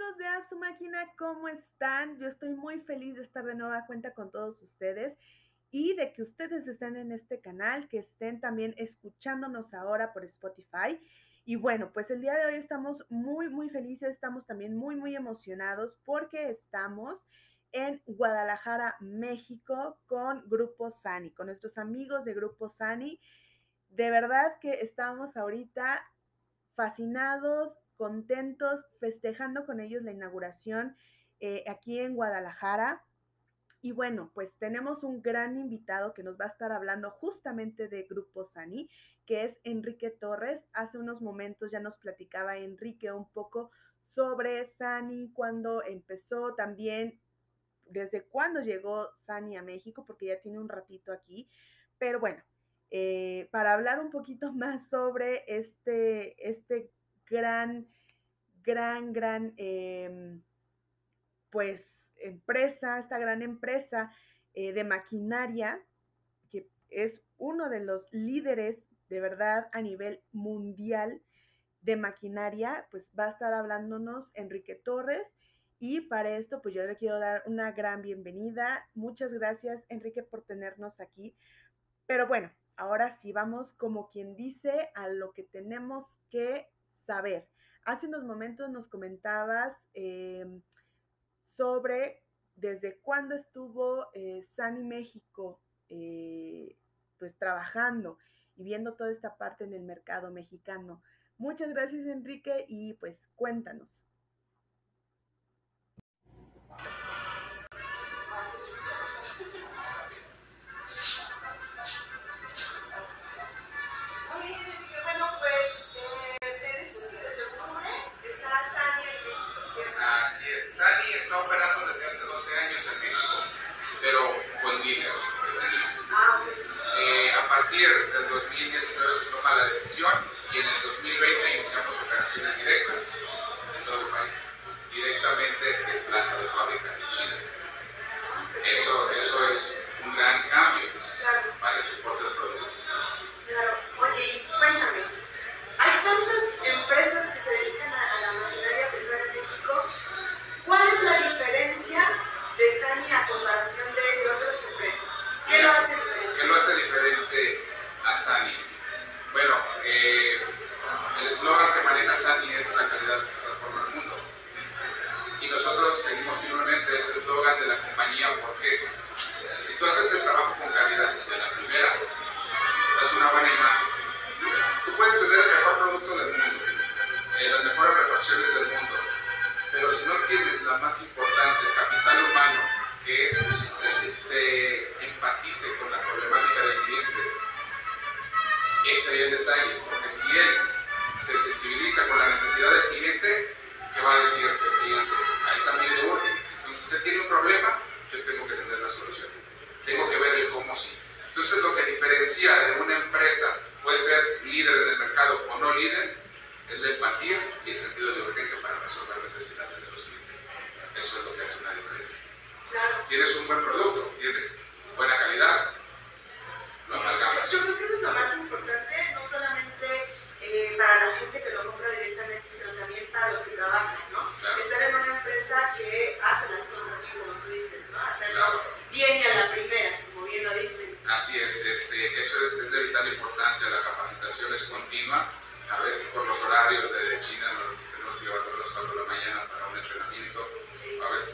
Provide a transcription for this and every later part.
amigos de A Su Máquina, ¿cómo están? Yo estoy muy feliz de estar de nueva cuenta con todos ustedes y de que ustedes estén en este canal, que estén también escuchándonos ahora por Spotify. Y bueno, pues el día de hoy estamos muy, muy felices, estamos también muy, muy emocionados porque estamos en Guadalajara, México, con Grupo Sani, con nuestros amigos de Grupo Sani. De verdad que estamos ahorita fascinados, contentos, festejando con ellos la inauguración eh, aquí en Guadalajara. Y bueno, pues tenemos un gran invitado que nos va a estar hablando justamente de Grupo Sani, que es Enrique Torres. Hace unos momentos ya nos platicaba Enrique un poco sobre Sani, cuando empezó también, desde cuándo llegó Sani a México, porque ya tiene un ratito aquí. Pero bueno, eh, para hablar un poquito más sobre este, este gran, gran, gran, em, pues, empresa, esta gran empresa eh, de maquinaria, que es uno de los líderes de verdad a nivel mundial de maquinaria, pues va a estar hablándonos Enrique Torres. Y para esto, pues yo le quiero dar una gran bienvenida. Muchas gracias, Enrique, por tenernos aquí. Pero bueno, ahora sí vamos, como quien dice, a lo que tenemos que saber. Hace unos momentos nos comentabas em, sobre desde cuándo estuvo eh, Sani México eh, pues trabajando y viendo toda esta parte en el mercado mexicano. Muchas gracias Enrique y pues cuéntanos. Dealers. Eh, a partir del 2019 se toma la decisión y en el 2020 iniciamos operaciones directas en todo el país, directamente de planta de fábrica resolver necesidades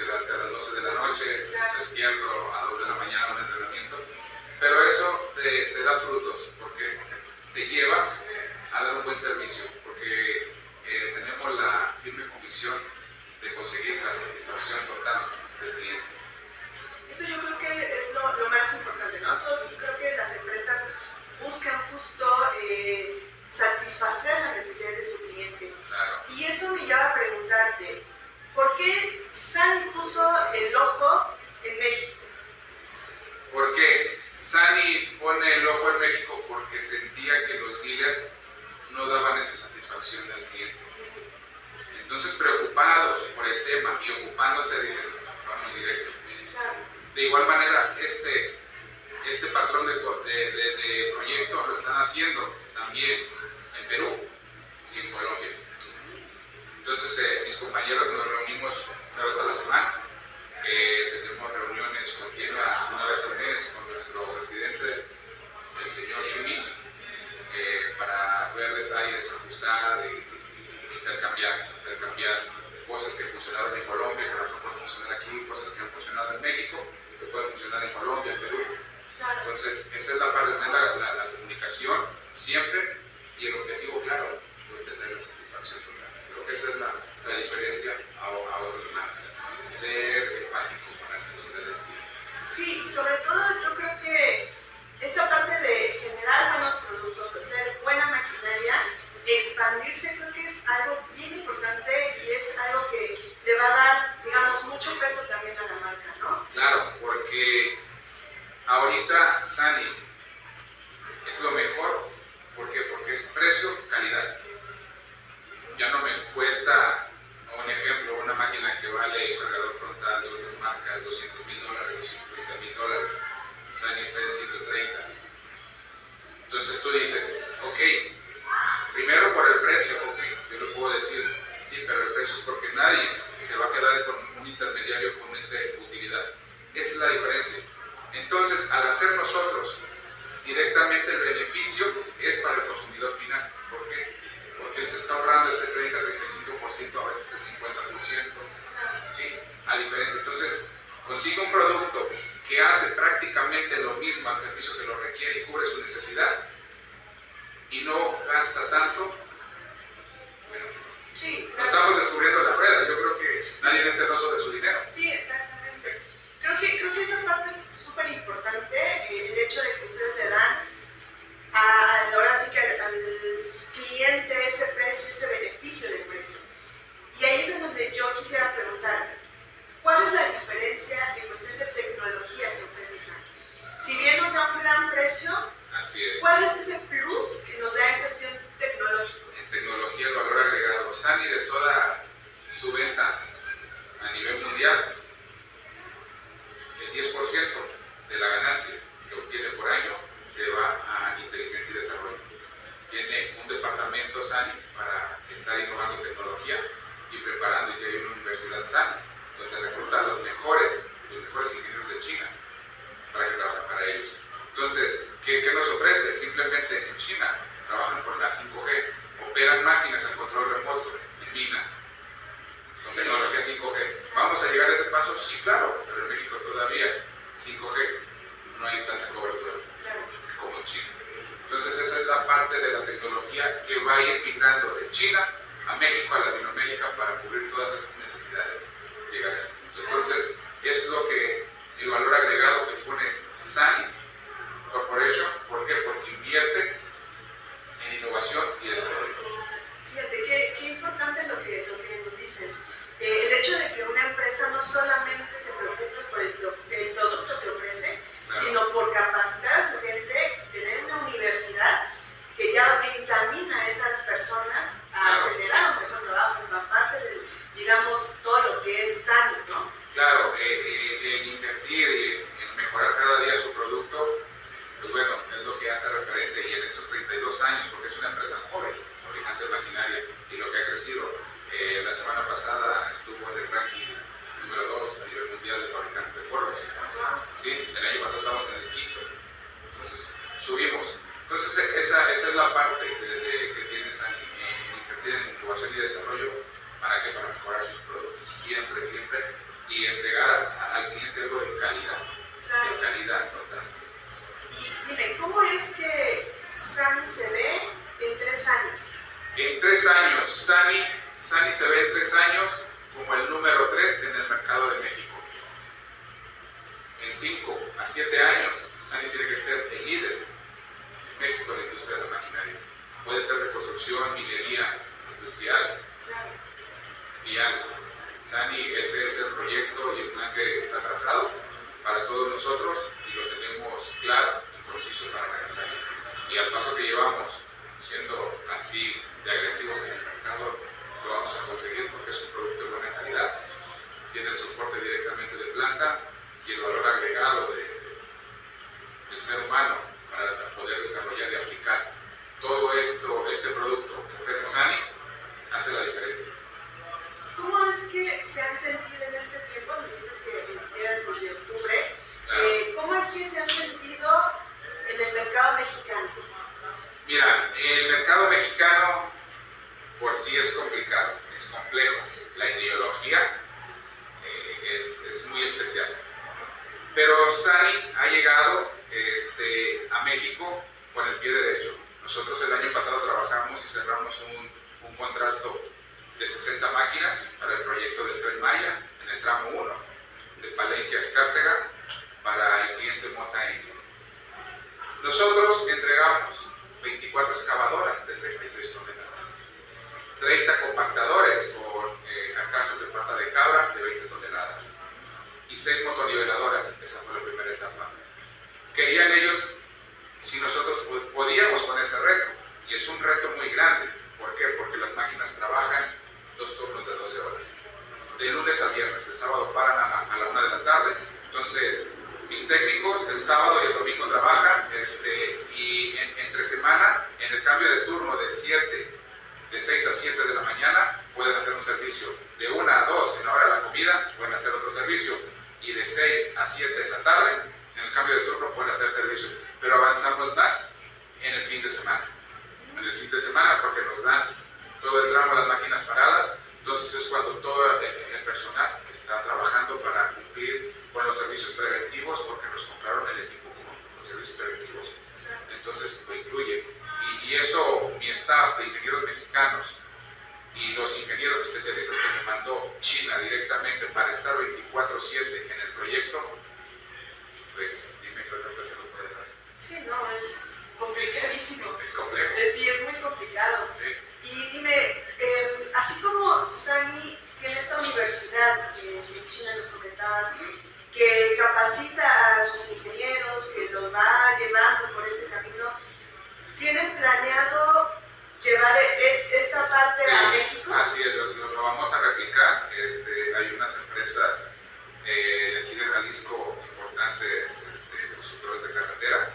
quedarte a las 12 de la noche, despierto a 2 de la mañana un entrenamiento, pero eso te, da frutos porque te lleva a dar un buen servicio, porque eh, tenemos la firme convicción de conseguir la satisfacción total del cliente. Eso yo creo que es lo, más importante, ¿no? Todos, creo que las empresas buscan justo... Eh, satisfacer las necesidades de su cliente. Y eso me lleva a preguntarte, ¿por qué Sani puso el ojo en México? ¿Por qué? Sani pone el ojo en México porque sentía detalles, ajustar e, intercambiar, intercambiar cosas que funcionaron en Colombia, que no pueden funcionar aquí, cosas que han funcionado en México, que pueden funcionar en Colombia, en Perú. Entonces, esa es la parte, de la, la, comunicación siempre y el objetivo claro, de tener la satisfacción total. Creo que esa es la, la diferencia a, a otras marcas, ser empático con la necesidad del cliente. Sí, y sobre todo yo creo que esta parte de generar buenos productos, hacer buena maquinaria, expandirse creo que es algo bien importante y es algo que le va a dar, digamos, mucho peso también a la marca, ¿no? Claro, porque ahorita Sani directamente el beneficio es para el consumidor final. ¿Por qué? Porque él se está ahorrando ese 30-35%, a veces el 50%. ¿sí? A diferencia. Entonces, consigue un producto que hace prácticamente lo mismo al servicio que lo requiere y cubre su necesidad y no gasta tanto. Bueno, sí, estamos descubriendo la rueda. Yo creo que nadie es celoso de su dinero. Sí, exactamente. Creo que, creo que esa parte es súper importante, eh, el hecho de que ustedes le dan a, ahora sí que al, cliente ese precio, ese beneficio del precio. Y ahí es donde yo quisiera preguntar, ¿cuál es la diferencia en cuestión de tecnología que ofrece SAN? Si bien nos da un gran precio, Así es. ¿cuál es ese plus que nos da en cuestión tecnológica? En tecnología, el valor agregado. Sani de toda su venta a nivel mundial, el 10% de la ganancia que obtiene por año se va a inteligencia y desarrollo. Tiene un departamento SANI para estar innovando tecnología y preparando, y hay una universidad SANI donde recluta a los mejores, los mejores ingenieros de China para que trabajen para ellos. Entonces, ¿qué, ¿qué, nos ofrece? Simplemente en China trabajan con la 5G, operan máquinas al control remoto en minas, con tecnología 5G. ¿Vamos a llegar a ese paso? Sí, claro, pero en México todavía 5G no hay tanta cobertura como en China. Entonces esa es la parte de la tecnología que va a ir migrando de China a México, a Latinoamérica, para cubrir todas esas necesidades. Llegar a. Entonces es lo que el valor agregado que pone Sani 5 a 7 años. Del ser humano para poder desarrollar y aplicar todo esto, este producto que ofrece Sani, hace la diferencia. ¿cómo es que se han sentido en este tiempo? Nos dices que el de octubre. Eh, ¿Cómo es que se han sentido en el mercado mexicano? Mira, el mercado mexicano por sí es complicado, es complejo. La ideología eh, es, es, muy especial. Pero Sani ha llegado este, a México con el pie derecho. Nosotros el año pasado trabajamos y cerramos un, contrato de 60 máquinas para el proyecto del Tren Maya en el tramo 1 de Palenque a Escárcega para el cliente Mota India. Nosotros entregamos 24 excavadoras de 36 toneladas, 30 compactadores con eh, de pata de cabra de 20 toneladas y 6 motoniveladoras. Esa fue la primera etapa. Querían ellos si nosotros podíamos con ese reto. Y es un reto muy grande. ¿Por qué? Porque las máquinas trabajan dos turnos de 12 horas. De lunes a viernes. El sábado paran a la, una de la tarde. Entonces, mis técnicos el sábado y el domingo trabajan este, y entre semana, en el cambio de turno de 7, de 6 a 7 de la mañana, pueden hacer un servicio. De 1 a 2 en la hora de la comida, pueden hacer otro servicio. Y de 6 a 7 de la tarde, en el cambio de turno, pueden hacer servicio. Pero avanzamos más en el fin de semana. En el fin de semana, porque nos dan todo el tramo las máquinas paradas, entonces es cuando todo el personal está trabajando para cumplir con los servicios preventivos, porque nos compraron el equipo con los servicios preventivos. Entonces lo incluye. Y, y eso, mi staff de ingenieros mexicanos y los ingenieros especialistas que me mandó China directamente para estar 24/7 en el proyecto, pues dime qué otra empresa lo puede dar. Sí, no, es complicadísimo. Es complejo. Eh, sí, es muy complicado. Sí. Y dime, eh, así como Sani tiene esta universidad que en China nos comentabas, que capacita a sus ingenieros, que los va llevando por ese camino, ¿tienen planeado llevar esta parte a México? Así es, lo, vamos a replicar. Este, hay unas empresas eh, aquí de Jalisco importantes, este, constructores de carretera,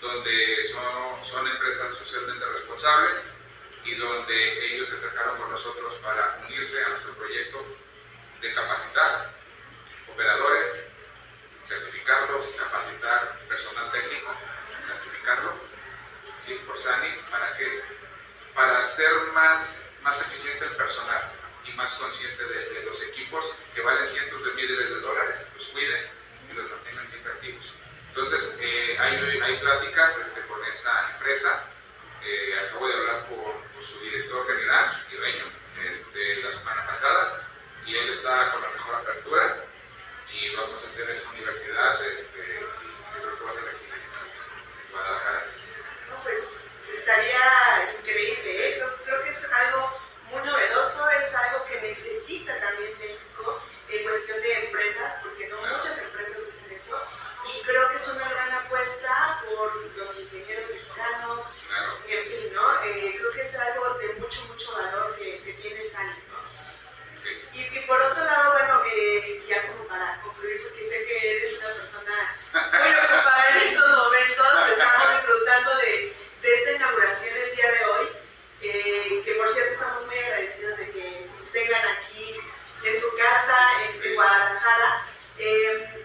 donde son, son empresas socialmente responsables y donde ellos se acercaron con nosotros para unirse a nuestro proyecto de capacitar operadores, certificarlos, capacitar personal técnico, certificarlo, sí, por SANI, ¿para qué? Para hacer más, más eficiente el personal y más consciente de, los equipos que valen cientos de miles de dólares, los cuiden y los mantengan siempre activos. Entonces, eh, hay, hay, pláticas este, con esta empresa. Eh, acabo de hablar con, su director general, Ireño, este, la semana pasada, y él está con la mejor apertura y vamos a hacer esa universidad, este, y creo que va a ser aquí en Guadalajara. No, pues estaría es algo muy novedoso, es algo que necesita también México en cuestión de empresas, porque no muchas empresas hacen eso, y creo que es una gran apuesta por los ingenieros mexicanos, y en fin, ¿no? Eh, creo que es algo de mucho, mucho valor que, que tiene Sani. Y, y, por otro lado, bueno, eh, ya como para concluir, porque sé que eres una persona muy ocupada en estos momentos, estamos disfrutando de, de esta inauguración el día de hoy, que por cierto estamos muy agradecidos de que nos tengan aquí en su casa, en, Guadalajara. Eh,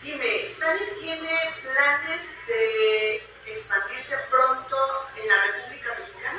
dime, ¿Sani tiene planes de expandirse pronto en la República Mexicana?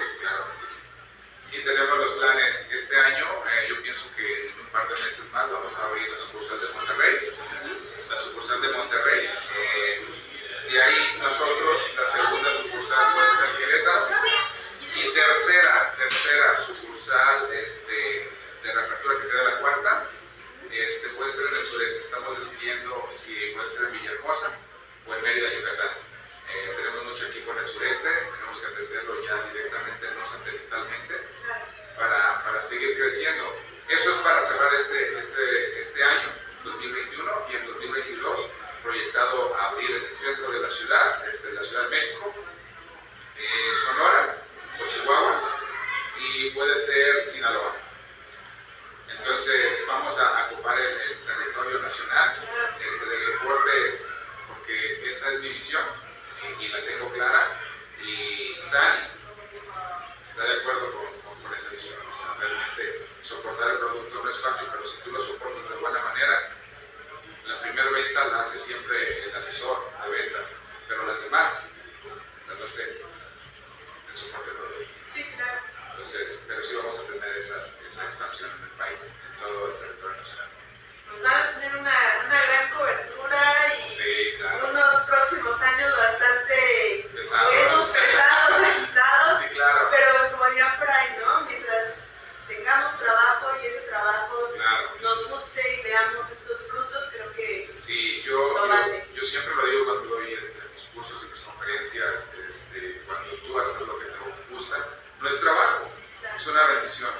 No es trabajo, es una bendición,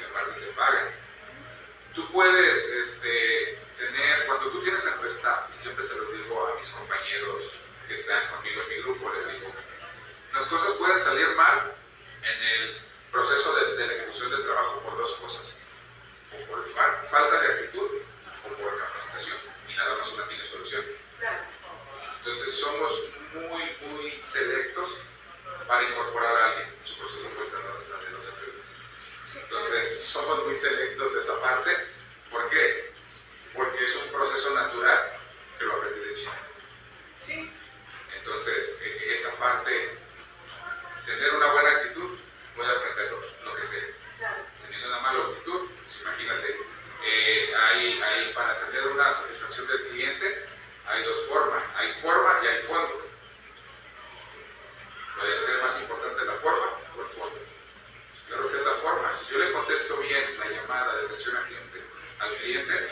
y aparte te pagan. Tú puedes este, tener, cuando tú tienes en tu staff, y siempre se los digo a mis compañeros que están conmigo en mi grupo, les digo, las cosas pueden salir mal en el proceso de, de la ejecución del trabajo por dos cosas, o por fa- falta de actitud o por capacitación, y nada más una tiene solución. Entonces somos muy, muy selectos para incorporar a alguien. Su proceso puede tardar hasta de 12 meses. Entonces somos muy selectos esa parte. ¿Por qué? Porque es un proceso natural que lo aprendí de China. Sí, Entonces e- esa parte, tener una buena actitud, puede aprender lo, lo que sea. claro. Teniendo una mala actitud, pues imagínate, eh, hay, hay, para tener una satisfacción del cliente, hay dos formas, hay forma y hay fondo. Puede ser más importante la forma o el fondo. Claro que es la forma. Si yo le contesto bien la llamada de atención a clientes, al cliente, pues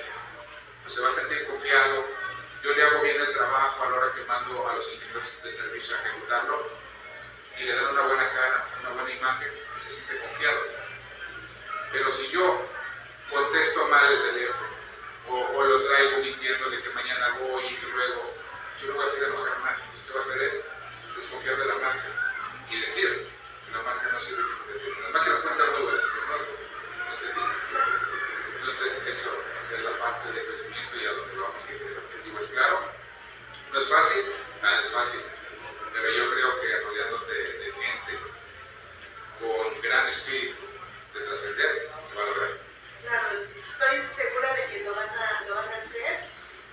gran espíritu de trascender, se va a lograr. Claro, estoy segura de que lo van a, lo van a hacer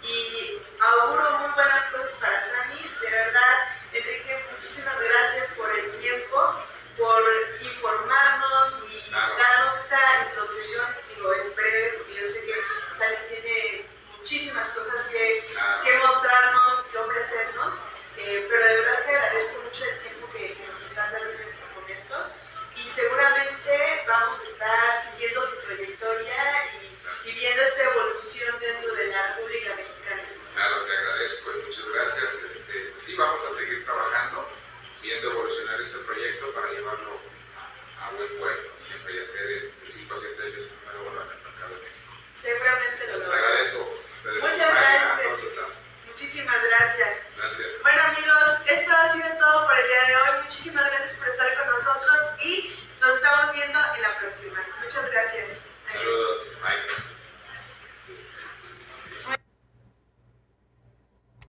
y auguro muy buenas cosas para Sani. De verdad, Enrique, muchísimas gracias por el tiempo, por informarnos y Claro. darnos esta introducción. Digo, es breve porque yo sé que Sani tiene muchísimas cosas que, Claro. que mostrarnos y que ofrecernos, eh, pero de verdad te agradezco mucho el tiempo vamos a estar siguiendo su trayectoria